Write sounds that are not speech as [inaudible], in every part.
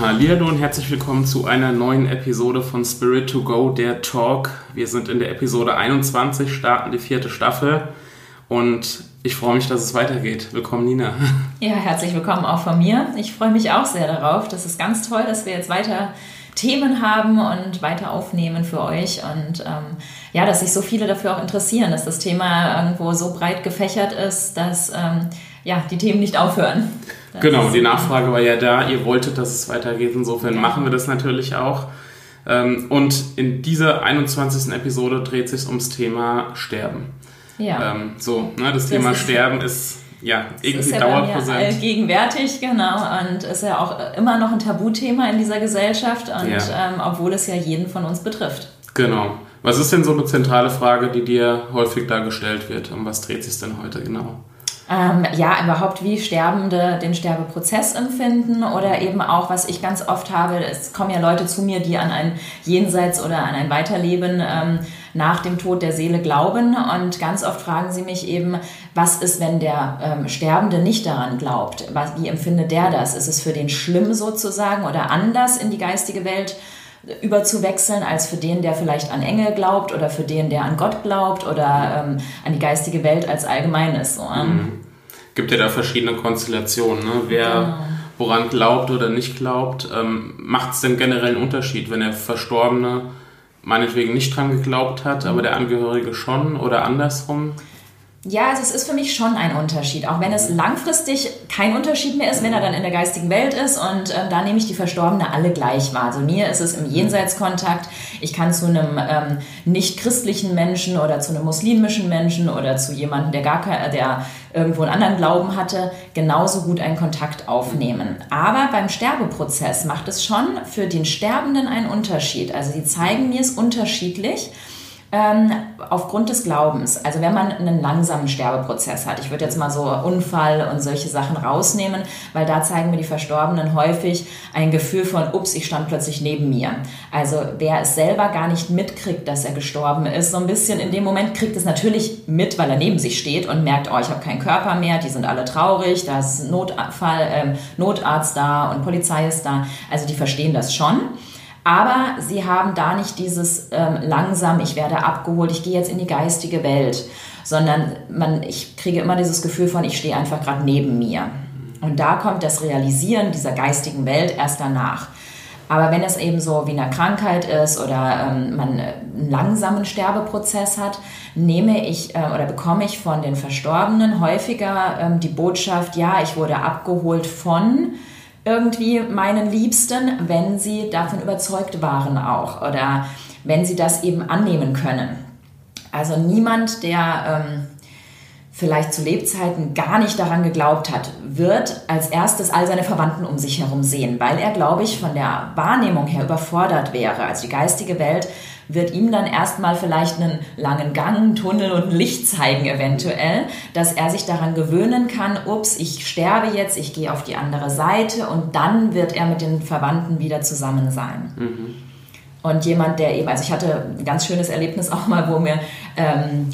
Hallo und herzlich willkommen zu einer neuen Episode von Spirit to Go, der Talk. Wir sind in der Episode 21, starten die vierte Staffel und ich freue mich, dass es weitergeht. Willkommen, Nina. [laughs] Ja, herzlich willkommen auch von mir. Ich freue mich auch sehr darauf. Das ist ganz toll, dass wir jetzt weiter Themen haben und weiter aufnehmen für euch und ähm, ja, dass sich so viele dafür auch interessieren, dass das Thema irgendwo so breit gefächert ist, dass ähm, ja, die Themen nicht aufhören. Das genau, die Nachfrage war ja da, ihr wolltet, dass es weitergeht, insofern ja. machen wir das natürlich auch. Ähm, und in dieser 21. Episode dreht sich ums Thema Sterben. Ja. Ähm, so, ne, das, das Thema Sterben ist ja irgendwie ist ja dauerpräsent. gegenwärtig, genau. Und ist ja auch immer noch ein Tabuthema in dieser Gesellschaft, und ja. ähm, obwohl es ja jeden von uns betrifft. Genau. Was ist denn so eine zentrale Frage, die dir häufig da gestellt wird? Um was dreht sich denn heute genau? Ähm, ja, überhaupt wie Sterbende den Sterbeprozess empfinden oder eben auch, was ich ganz oft habe, es kommen ja Leute zu mir, die an ein Jenseits oder an ein Weiterleben ähm, nach dem Tod der Seele glauben und ganz oft fragen sie mich eben, was ist, wenn der ähm, Sterbende nicht daran glaubt? Was, wie empfindet der das? Ist es für den schlimm sozusagen oder anders in die geistige Welt? überzuwechseln als für den, der vielleicht an Engel glaubt oder für den, der an Gott glaubt oder ähm, an die geistige Welt als Allgemeines. So, ähm. mhm. Gibt ja da verschiedene Konstellationen. Ne? Wer genau. woran glaubt oder nicht glaubt, ähm, macht es denn generell einen Unterschied, wenn der Verstorbene meinetwegen nicht dran geglaubt hat, aber der Angehörige schon oder andersrum? Ja, also es ist für mich schon ein Unterschied, auch wenn es langfristig kein Unterschied mehr ist, wenn er dann in der geistigen Welt ist und äh, da nehme ich die Verstorbene alle gleich wahr. Also mir ist es im Jenseitskontakt, ich kann zu einem ähm, nicht christlichen Menschen oder zu einem muslimischen Menschen oder zu jemandem, der gar kein, der irgendwo einen anderen Glauben hatte, genauso gut einen Kontakt aufnehmen. Aber beim Sterbeprozess macht es schon für den Sterbenden einen Unterschied. Also sie zeigen mir es unterschiedlich. Ähm, aufgrund des Glaubens. Also wenn man einen langsamen Sterbeprozess hat, ich würde jetzt mal so Unfall und solche Sachen rausnehmen, weil da zeigen mir die Verstorbenen häufig ein Gefühl von, ups, ich stand plötzlich neben mir. Also wer es selber gar nicht mitkriegt, dass er gestorben ist, so ein bisschen in dem Moment kriegt es natürlich mit, weil er neben sich steht und merkt, oh, ich habe keinen Körper mehr, die sind alle traurig, da ist Notfall, ähm, Notarzt da und Polizei ist da. Also die verstehen das schon. Aber sie haben da nicht dieses ähm, langsam, ich werde abgeholt, ich gehe jetzt in die geistige Welt, sondern man, ich kriege immer dieses Gefühl von, ich stehe einfach gerade neben mir. Und da kommt das Realisieren dieser geistigen Welt erst danach. Aber wenn es eben so wie eine Krankheit ist oder ähm, man einen langsamen Sterbeprozess hat, nehme ich äh, oder bekomme ich von den Verstorbenen häufiger ähm, die Botschaft, ja, ich wurde abgeholt von irgendwie meinen Liebsten, wenn sie davon überzeugt waren auch oder wenn sie das eben annehmen können. Also niemand, der ähm, vielleicht zu Lebzeiten gar nicht daran geglaubt hat, wird als erstes all seine Verwandten um sich herum sehen, weil er, glaube ich, von der Wahrnehmung her überfordert wäre. Also die geistige Welt wird ihm dann erstmal vielleicht einen langen Gang, einen Tunnel und ein Licht zeigen eventuell, dass er sich daran gewöhnen kann, ups, ich sterbe jetzt, ich gehe auf die andere Seite und dann wird er mit den Verwandten wieder zusammen sein. Mhm. Und jemand, der eben, also ich hatte ein ganz schönes Erlebnis auch mal, wo mir ähm,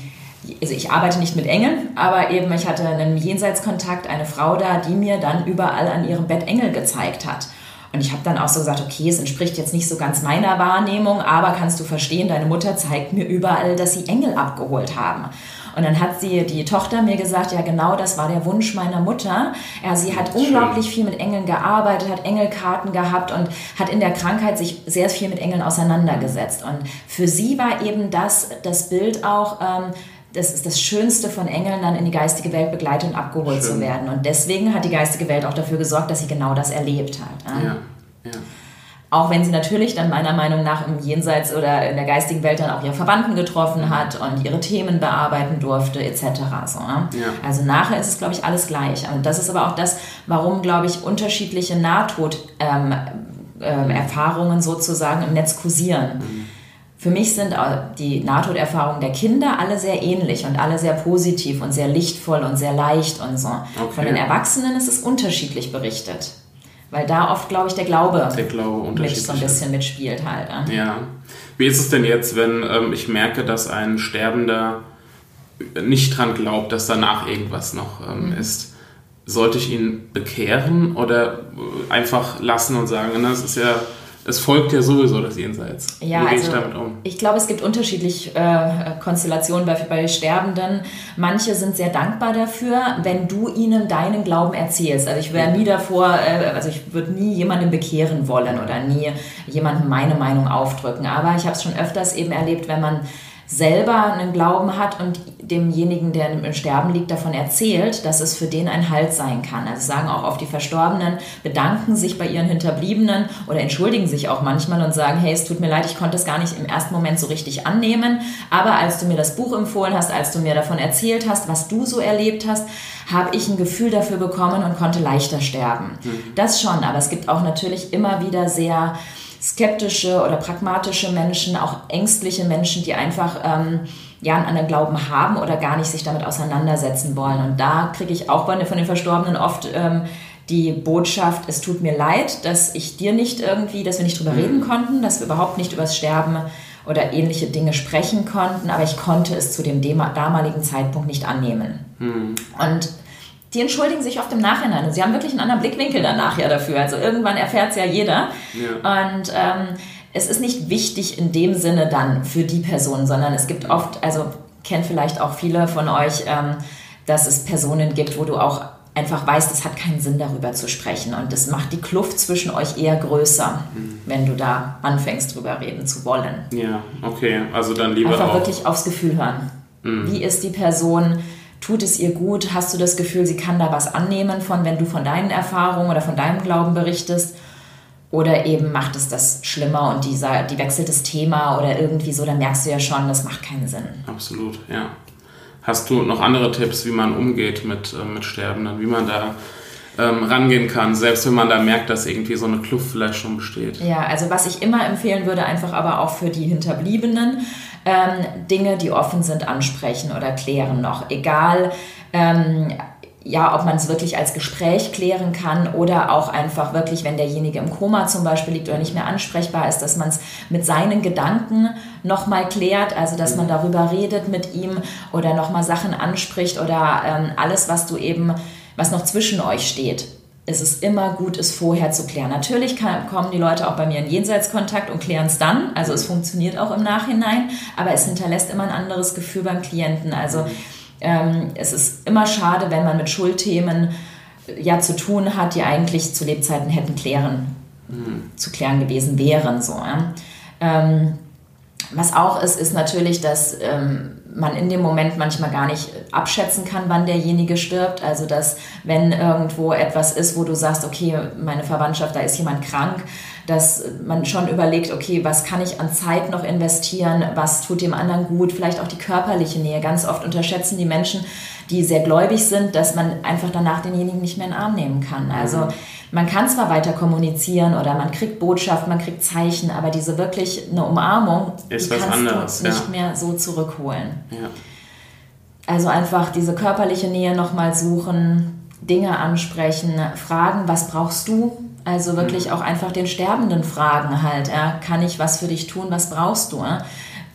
also ich arbeite nicht mit Engeln, aber eben ich hatte einen Jenseitskontakt, eine Frau da, die mir dann überall an ihrem Bett Engel gezeigt hat. Und ich habe dann auch so gesagt, okay, es entspricht jetzt nicht so ganz meiner Wahrnehmung, aber kannst du verstehen, deine Mutter zeigt mir überall, dass sie Engel abgeholt haben. Und dann hat sie, die Tochter mir gesagt, ja genau, das war der Wunsch meiner Mutter. Ja, sie hat Schön. unglaublich viel mit Engeln gearbeitet, hat Engelkarten gehabt und hat in der Krankheit sich sehr viel mit Engeln auseinandergesetzt. Und für sie war eben das, das Bild auch, ähm, das ist das Schönste von Engeln, dann in die geistige Welt begleitet und abgeholt Schön. zu werden. Und deswegen hat die geistige Welt auch dafür gesorgt, dass sie genau das erlebt hat. Ja, ja. Auch wenn sie natürlich dann meiner Meinung nach im Jenseits oder in der geistigen Welt dann auch ihre Verwandten getroffen hat und ihre Themen bearbeiten durfte, etc. So, ja. Also nachher ist es, glaube ich, alles gleich. Und das ist aber auch das, warum, glaube ich, unterschiedliche Nahtod. Ähm, äh, Erfahrungen sozusagen im Netz kursieren. Mhm. Für mich sind die Nahtoderfahrungen der Kinder alle sehr ähnlich und alle sehr positiv und sehr lichtvoll und sehr leicht und so. Okay. Von den Erwachsenen ist es unterschiedlich berichtet. Weil da oft, glaube ich, der Glaube, der Glaube mit so ein bisschen mitspielt halt. Ja. ja. Wie ist es denn jetzt, wenn ähm, ich merke, dass ein Sterbender nicht dran glaubt, dass danach irgendwas noch ähm, mhm. ist? Sollte ich ihn bekehren oder einfach lassen und sagen, das ist ja es folgt ja sowieso das Jenseits. Ja, Wie also, ich damit um? Ich glaube, es gibt unterschiedliche äh, Konstellationen bei, bei Sterbenden. Manche sind sehr dankbar dafür, wenn du ihnen deinen Glauben erzählst. Also ich wäre nie davor, äh, also ich würde nie jemanden bekehren wollen oder nie jemandem meine Meinung aufdrücken. Aber ich habe es schon öfters eben erlebt, wenn man selber einen Glauben hat und demjenigen, der im Sterben liegt, davon erzählt, dass es für den ein Halt sein kann. Also sagen auch oft die Verstorbenen, bedanken sich bei ihren Hinterbliebenen oder entschuldigen sich auch manchmal und sagen, hey, es tut mir leid, ich konnte es gar nicht im ersten Moment so richtig annehmen, aber als du mir das Buch empfohlen hast, als du mir davon erzählt hast, was du so erlebt hast, habe ich ein Gefühl dafür bekommen und konnte leichter sterben. Mhm. Das schon, aber es gibt auch natürlich immer wieder sehr skeptische oder pragmatische Menschen, auch ängstliche Menschen, die einfach ähm, ja einen anderen Glauben haben oder gar nicht sich damit auseinandersetzen wollen. Und da kriege ich auch von den Verstorbenen oft ähm, die Botschaft, es tut mir leid, dass ich dir nicht irgendwie, dass wir nicht drüber mhm. reden konnten, dass wir überhaupt nicht über das Sterben oder ähnliche Dinge sprechen konnten, aber ich konnte es zu dem damaligen Zeitpunkt nicht annehmen. Mhm. Und die entschuldigen sich oft im Nachhinein und sie haben wirklich einen anderen Blickwinkel danach ja dafür. Also irgendwann erfährt es ja jeder. Ja. Und ähm, es ist nicht wichtig in dem Sinne dann für die Person, sondern es gibt oft, also kennt vielleicht auch viele von euch, ähm, dass es Personen gibt, wo du auch einfach weißt, es hat keinen Sinn darüber zu sprechen und das macht die Kluft zwischen euch eher größer, mhm. wenn du da anfängst drüber reden zu wollen. Ja, okay, also dann lieber einfach auch. wirklich aufs Gefühl hören. Mhm. Wie ist die Person? Tut es ihr gut? Hast du das Gefühl, sie kann da was annehmen von, wenn du von deinen Erfahrungen oder von deinem Glauben berichtest? Oder eben macht es das schlimmer und dieser, die wechselt das Thema oder irgendwie so, dann merkst du ja schon, das macht keinen Sinn. Absolut, ja. Hast du noch andere Tipps, wie man umgeht mit, äh, mit Sterbenden, wie man da ähm, rangehen kann, selbst wenn man da merkt, dass irgendwie so eine Kluft vielleicht schon besteht? Ja, also was ich immer empfehlen würde, einfach aber auch für die Hinterbliebenen, ähm, Dinge, die offen sind, ansprechen oder klären noch. Egal, ähm, ja, ob man es wirklich als Gespräch klären kann oder auch einfach wirklich, wenn derjenige im Koma zum Beispiel liegt oder nicht mehr ansprechbar ist, dass man es mit seinen Gedanken nochmal klärt, also dass man darüber redet mit ihm oder nochmal Sachen anspricht oder ähm, alles, was du eben, was noch zwischen euch steht es ist immer gut, es vorher zu klären. Natürlich kann, kommen die Leute auch bei mir in Jenseitskontakt und klären es dann. Also es funktioniert auch im Nachhinein, aber es hinterlässt immer ein anderes Gefühl beim Klienten. Also ähm, es ist immer schade, wenn man mit Schuldthemen ja zu tun hat, die eigentlich zu Lebzeiten hätten klären, mhm. zu klären gewesen wären. So, ja. ähm, was auch ist, ist natürlich, dass ähm, man in dem Moment manchmal gar nicht abschätzen kann, wann derjenige stirbt. Also dass wenn irgendwo etwas ist, wo du sagst, okay, meine Verwandtschaft, da ist jemand krank, dass man schon überlegt, okay, was kann ich an Zeit noch investieren, was tut dem anderen gut, vielleicht auch die körperliche Nähe. Ganz oft unterschätzen die Menschen, die sehr gläubig sind, dass man einfach danach denjenigen nicht mehr in den Arm nehmen kann. Also mhm man kann zwar weiter kommunizieren oder man kriegt Botschaft, man kriegt Zeichen, aber diese wirklich eine Umarmung ist kannst anderes, du nicht ja. mehr so zurückholen. Ja. Also einfach diese körperliche Nähe nochmal suchen, Dinge ansprechen, fragen, was brauchst du? Also wirklich mhm. auch einfach den Sterbenden fragen halt, ja, kann ich was für dich tun, was brauchst du? Ja?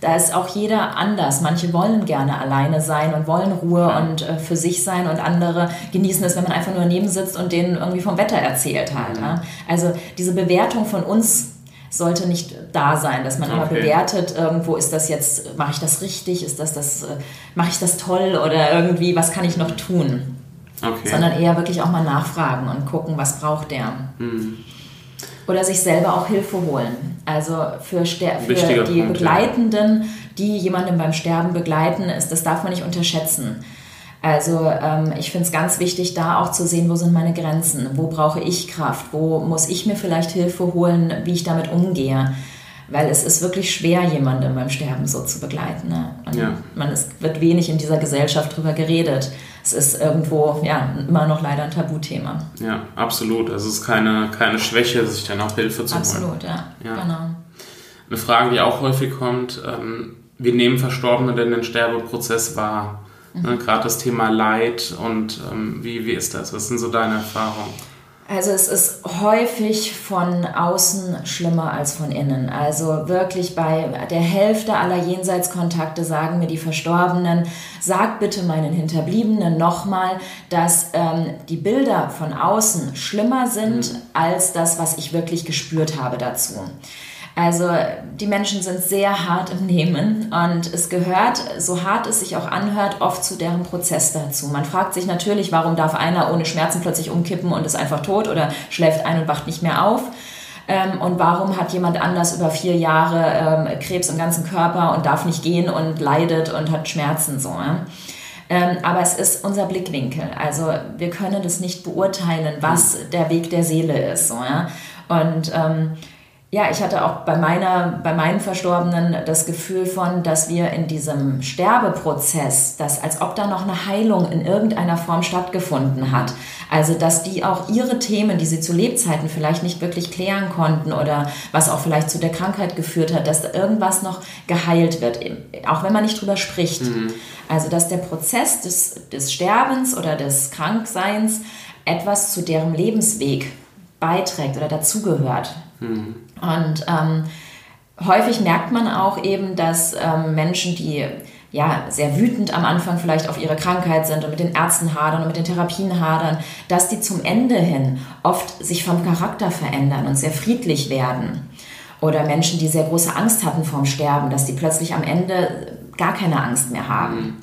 da ist auch jeder anders. Manche wollen gerne alleine sein und wollen Ruhe ja. und äh, für sich sein und andere genießen es, wenn man einfach nur daneben sitzt und denen irgendwie vom Wetter erzählt halt. Mhm. Ja? Also diese Bewertung von uns sollte nicht da sein, dass man okay. immer bewertet, irgendwo ist das jetzt, mache ich das richtig, ist das das, äh, mache ich das toll oder irgendwie, was kann ich noch tun? Okay. Sondern eher wirklich auch mal nachfragen und gucken, was braucht der. Mhm. Oder sich selber auch Hilfe holen. Also für, für die Punkt, Begleitenden, die jemanden beim Sterben begleiten, ist, das darf man nicht unterschätzen. Also ähm, ich finde es ganz wichtig, da auch zu sehen, wo sind meine Grenzen, wo brauche ich Kraft, wo muss ich mir vielleicht Hilfe holen, wie ich damit umgehe. weil es ist wirklich schwer, jemanden beim Sterben so zu begleiten. Ne? Ja. Man ist, wird wenig in dieser Gesellschaft drüber geredet. Es ist irgendwo ja immer noch leider ein Tabuthema. Ja, absolut. Also es ist keine, keine Schwäche, sich dann auch Hilfe zu absolut, holen. Absolut, ja. ja. Genau. Eine Frage, die auch häufig kommt, ähm, wie nehmen Verstorbene denn den Sterbeprozess wahr? Mhm. Ne, Gerade das Thema Leid und ähm, wie, wie ist das? Was sind so deine Erfahrungen? Also es ist häufig von außen schlimmer als von innen. Also wirklich bei der Hälfte aller Jenseitskontakte sagen mir die Verstorbenen, sag bitte meinen Hinterbliebenen nochmal, dass ähm, die Bilder von außen schlimmer sind mhm. als das, was ich wirklich gespürt habe dazu. Also die Menschen sind sehr hart im Nehmen und es gehört, so hart es sich auch anhört, oft zu deren Prozess dazu. Man fragt sich natürlich, warum darf einer ohne Schmerzen plötzlich umkippen und ist einfach tot oder schläft ein und wacht nicht mehr auf. Ähm, und warum hat jemand anders über vier Jahre ähm, Krebs im ganzen Körper und darf nicht gehen und leidet und hat Schmerzen so. Ähm, aber es ist unser Blickwinkel. Also wir können das nicht beurteilen, was der Weg der Seele ist. So? Und ja, ich hatte auch bei meiner, bei meinen Verstorbenen das Gefühl von, dass wir in diesem Sterbeprozess, dass als ob da noch eine Heilung in irgendeiner Form stattgefunden hat. Also, dass die auch ihre Themen, die sie zu Lebzeiten vielleicht nicht wirklich klären konnten oder was auch vielleicht zu der Krankheit geführt hat, dass da irgendwas noch geheilt wird, auch wenn man nicht drüber spricht. Mhm. Also, dass der Prozess des, des Sterbens oder des Krankseins etwas zu deren Lebensweg beiträgt oder dazugehört. Mhm. Und ähm, häufig merkt man auch eben, dass ähm, Menschen, die ja, sehr wütend am Anfang vielleicht auf ihre Krankheit sind und mit den Ärzten hadern und mit den Therapien hadern, dass die zum Ende hin oft sich vom Charakter verändern und sehr friedlich werden. Oder Menschen, die sehr große Angst hatten vorm Sterben, dass die plötzlich am Ende gar keine Angst mehr haben.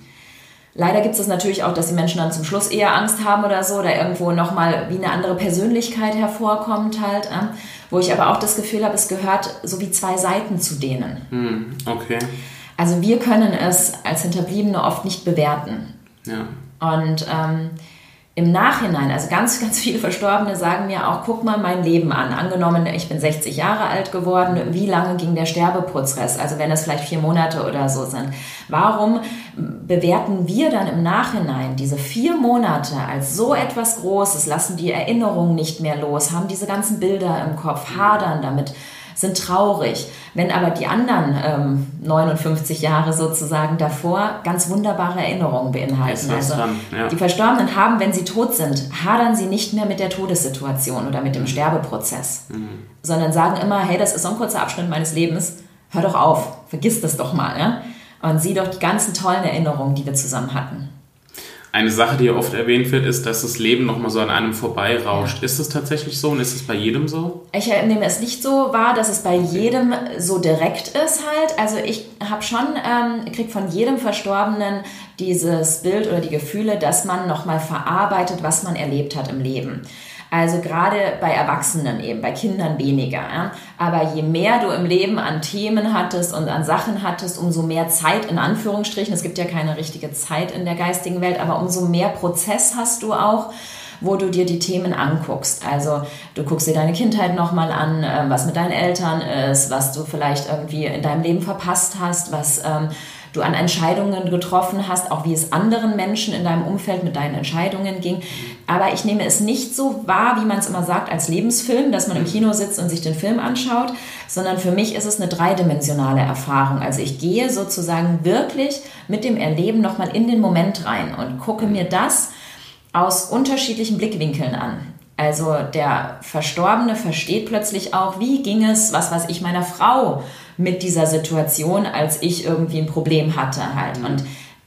Leider gibt es natürlich auch, dass die Menschen dann zum Schluss eher Angst haben oder so, oder irgendwo nochmal wie eine andere Persönlichkeit hervorkommt halt. Äh, wo ich aber auch das Gefühl habe, es gehört so wie zwei Seiten zu denen. Hm, okay. Also wir können es als Hinterbliebene oft nicht bewerten. Ja. Und ähm, im Nachhinein, also ganz, [laughs] ganz viele Verstorbene sagen mir auch, guck mal mein Leben an. Angenommen, ich bin 60 Jahre alt geworden, wie lange ging der Sterbeprozess? Also wenn es vielleicht vier Monate oder so sind. Warum bewerten wir dann im Nachhinein diese vier Monate als so etwas Großes, lassen die Erinnerungen nicht mehr los, haben diese ganzen Bilder im Kopf, hadern damit? sind traurig. Wenn aber die anderen ähm, 59 Jahre sozusagen davor ganz wunderbare Erinnerungen beinhalten. Also ja. die Verstorbenen haben, wenn sie tot sind, hadern sie nicht mehr mit der Todessituation oder mit dem mhm. Sterbeprozess, mhm. sondern sagen immer, hey, das ist so ein kurzer Abschnitt meines Lebens, hör doch auf, vergiss das doch mal. Ja? Und sieh doch die ganzen tollen Erinnerungen, die wir zusammen hatten. Eine Sache, die oft erwähnt wird, ist, dass das Leben nochmal so an einem vorbeirauscht. Ja. Ist es tatsächlich so und ist es bei jedem so? Ich nehme es nicht so wahr, dass es bei jedem so direkt ist halt. Also ich habe schon, ähm, kriege von jedem Verstorbenen dieses Bild oder die Gefühle, dass man nochmal verarbeitet, was man erlebt hat im Leben. Also gerade bei Erwachsenen eben, bei Kindern weniger. Ja? Aber je mehr du im Leben an Themen hattest und an Sachen hattest, umso mehr Zeit in Anführungsstrichen, es gibt ja keine richtige Zeit in der geistigen Welt, aber umso mehr Prozess hast du auch wo du dir die Themen anguckst. Also du guckst dir deine Kindheit nochmal an, äh, was mit deinen Eltern ist, was du vielleicht irgendwie in deinem Leben verpasst hast, was ähm, du an Entscheidungen getroffen hast, auch wie es anderen Menschen in deinem Umfeld mit deinen Entscheidungen ging. Aber ich nehme es nicht so wahr, wie man es immer sagt, als Lebensfilm, dass man im Kino sitzt und sich den Film anschaut, sondern für mich ist es eine dreidimensionale Erfahrung. Also ich gehe sozusagen wirklich mit dem Erleben nochmal in den Moment rein und gucke mir das aus unterschiedlichen Blickwinkeln an. Also der Verstorbene versteht plötzlich auch, wie ging es, was weiß ich, meiner Frau mit dieser Situation, als ich irgendwie ein Problem hatte halt. Mhm. Und,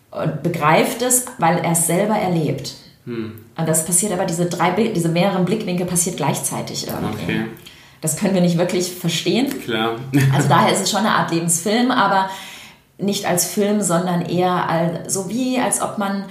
und begreift es, weil er es selber erlebt. Mhm. Und das passiert aber, diese drei, diese mehreren Blickwinkel passiert gleichzeitig irgendwie. Okay. Das können wir nicht wirklich verstehen. Klar. also [laughs] daher ist es schon eine Art Lebensfilm, aber nicht als Film, sondern eher als, so wie, als ob man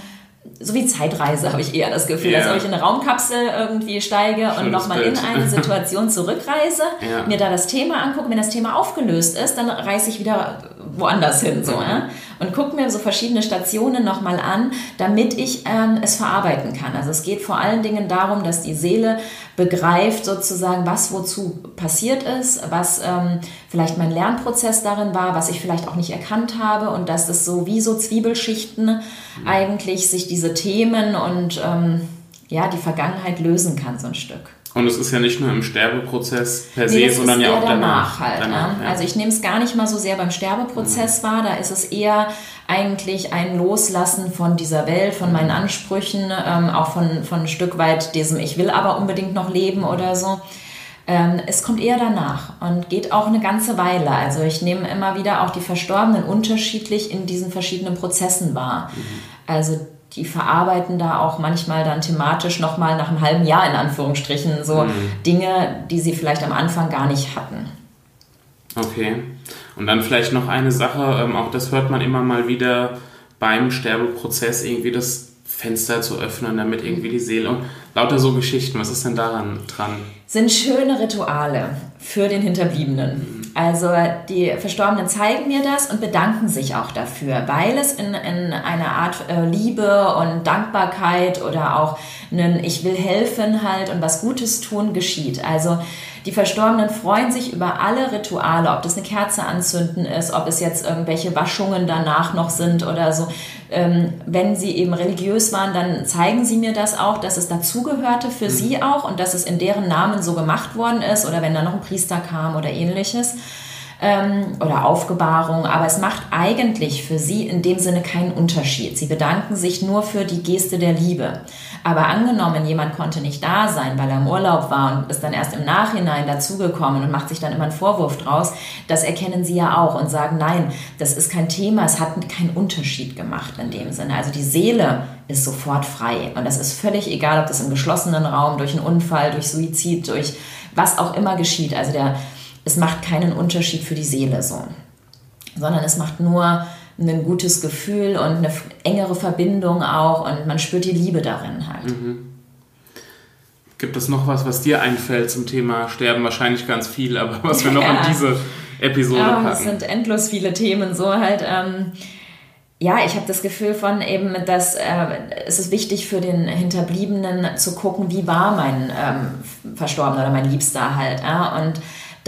so wie Zeitreise habe ich eher das Gefühl, yeah. als ob ich in eine Raumkapsel irgendwie steige Schönes und nochmal in eine [laughs] Situation zurückreise, ja. mir da das Thema angucke. Wenn das Thema aufgelöst ist, dann reise ich wieder woanders hin. So, mhm. ja? Und gucke mir so verschiedene Stationen nochmal an, damit ich ähm, es verarbeiten kann. Also es geht vor allen Dingen darum, dass die Seele begreift sozusagen, was wozu passiert ist, was ähm, vielleicht mein Lernprozess darin war, was ich vielleicht auch nicht erkannt habe und dass es so wie so Zwiebelschichten mhm. eigentlich sich diese Themen und ähm, ja, die Vergangenheit lösen kann, so ein Stück. Und es ist ja nicht nur im Sterbeprozess per se, nee, sondern ja auch danach. danach, halt, danach ne? ja. Also ich nehme es gar nicht mal so sehr beim Sterbeprozess mhm. wahr, da ist es eher eigentlich ein Loslassen von dieser Welt, von meinen Ansprüchen, ähm, auch von, von ein Stück weit diesem Ich will aber unbedingt noch leben oder so. Ähm, es kommt eher danach und geht auch eine ganze Weile. Also ich nehme immer wieder auch die Verstorbenen unterschiedlich in diesen verschiedenen Prozessen wahr. Mhm. Also die verarbeiten da auch manchmal dann thematisch nochmal nach einem halben Jahr in Anführungsstrichen so mhm. Dinge, die sie vielleicht am Anfang gar nicht hatten. Okay. Und dann vielleicht noch eine Sache, ähm, auch das hört man immer mal wieder beim Sterbeprozess, irgendwie das Fenster zu öffnen, damit irgendwie die Seele und lauter so Geschichten. Was ist denn daran dran? Sind schöne Rituale für den Hinterbliebenen. Also die Verstorbenen zeigen mir das und bedanken sich auch dafür, weil es in, in einer Art äh, Liebe und Dankbarkeit oder auch einen Ich will helfen halt und was Gutes tun geschieht. Also die Verstorbenen freuen sich über alle Rituale, ob das eine Kerze anzünden ist, ob es jetzt irgendwelche Waschungen danach noch sind oder so. Ähm, wenn sie eben religiös waren, dann zeigen sie mir das auch, dass es dazugehörte für mhm. sie auch und dass es in deren Namen so gemacht worden ist oder wenn da noch ein Priester kam oder ähnliches ähm, oder Aufgebahrung, aber es macht eigentlich für sie in dem Sinne keinen Unterschied. Sie bedanken sich nur für die Geste der Liebe. Aber angenommen, jemand konnte nicht da sein, weil er im Urlaub war und ist dann erst im Nachhinein dazugekommen und macht sich dann immer einen Vorwurf draus, das erkennen sie ja auch und sagen, nein, das ist kein Thema, es hat keinen Unterschied gemacht in dem Sinne. Also die Seele ist sofort frei und das ist völlig egal, ob das im geschlossenen Raum, durch einen Unfall, durch Suizid, durch was auch immer geschieht. Also der, es macht keinen Unterschied für die Seele so, sondern es macht nur ein gutes Gefühl und eine engere Verbindung auch und man spürt die Liebe darin halt. Mhm. Gibt es noch was, was dir einfällt zum Thema Sterben? Wahrscheinlich ganz viel, aber was wir noch [laughs] ja. in diese Episode ja, packen. Es sind endlos viele Themen, so halt. Ähm, ja, ich habe das Gefühl von eben, dass äh, es ist wichtig für den Hinterbliebenen zu gucken, wie war mein ähm, Verstorbener oder mein Liebster halt. Ja? Und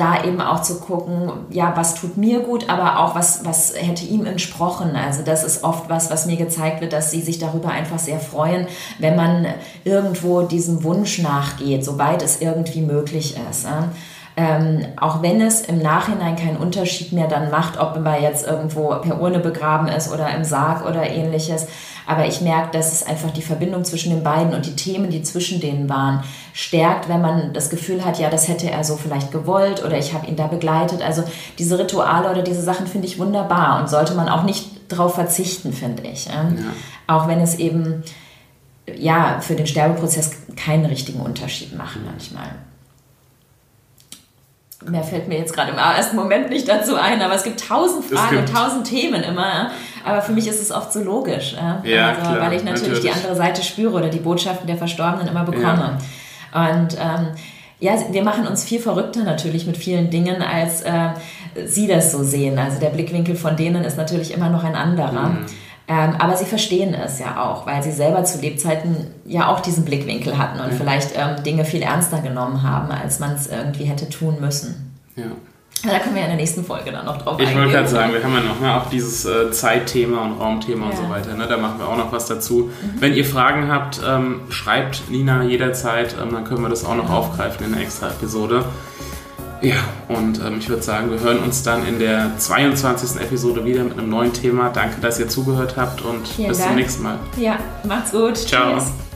da eben auch zu gucken, ja, was tut mir gut, aber auch was, was hätte ihm entsprochen. Also das ist oft was, was mir gezeigt wird, dass sie sich darüber einfach sehr freuen, wenn man irgendwo diesem Wunsch nachgeht, soweit es irgendwie möglich ist. Ähm, auch wenn es im Nachhinein keinen Unterschied mehr dann macht, ob man jetzt irgendwo per Urne begraben ist oder im Sarg oder ähnliches. Aber ich merke, dass es einfach die Verbindung zwischen den beiden und die Themen, die zwischen denen waren, stärkt, wenn man das Gefühl hat, ja, das hätte er so vielleicht gewollt oder ich habe ihn da begleitet. Also diese Rituale oder diese Sachen finde ich wunderbar und sollte man auch nicht darauf verzichten, finde ich. Ja. Auch wenn es eben ja für den Sterbeprozess keinen richtigen Unterschied macht manchmal mehr fällt mir jetzt gerade im ersten Moment nicht dazu ein, aber es gibt tausend Fragen und tausend Themen immer. Aber für mich ist es oft so logisch, ja, also, klar, weil ich natürlich, natürlich, die andere Seite spüre oder die Botschaften der Verstorbenen immer bekomme. Ja. Und ähm, ja, wir machen uns viel verrückter natürlich mit vielen Dingen, als äh, sie das so sehen. Also der Blickwinkel von denen ist natürlich immer noch ein anderer. Mhm. Ähm, aber sie verstehen es ja auch, weil sie selber zu Lebzeiten ja auch diesen Blickwinkel hatten und ja. vielleicht ähm, Dinge viel ernster genommen haben, als man es irgendwie hätte tun müssen. Ja. Da können wir ja in der nächsten Folge dann noch drauf ich eingehen. Ich wollte gerade sagen, wir haben ja noch ne, auch dieses äh, Zeitthema und Raumthema ja. und so weiter. Ne? Da machen wir auch noch was dazu. Mhm. Wenn ihr Fragen habt, ähm, schreibt Nina jederzeit, ähm, dann können wir das auch noch aufgreifen in der extra Episode. Ja, und ähm, ich würde sagen, wir hören uns dann in der 22. Episode wieder mit einem neuen Thema. Danke, dass ihr zugehört habt und Vielen bis Dank. zum nächsten Mal. Ja, macht's gut. Ciao. Tschüss.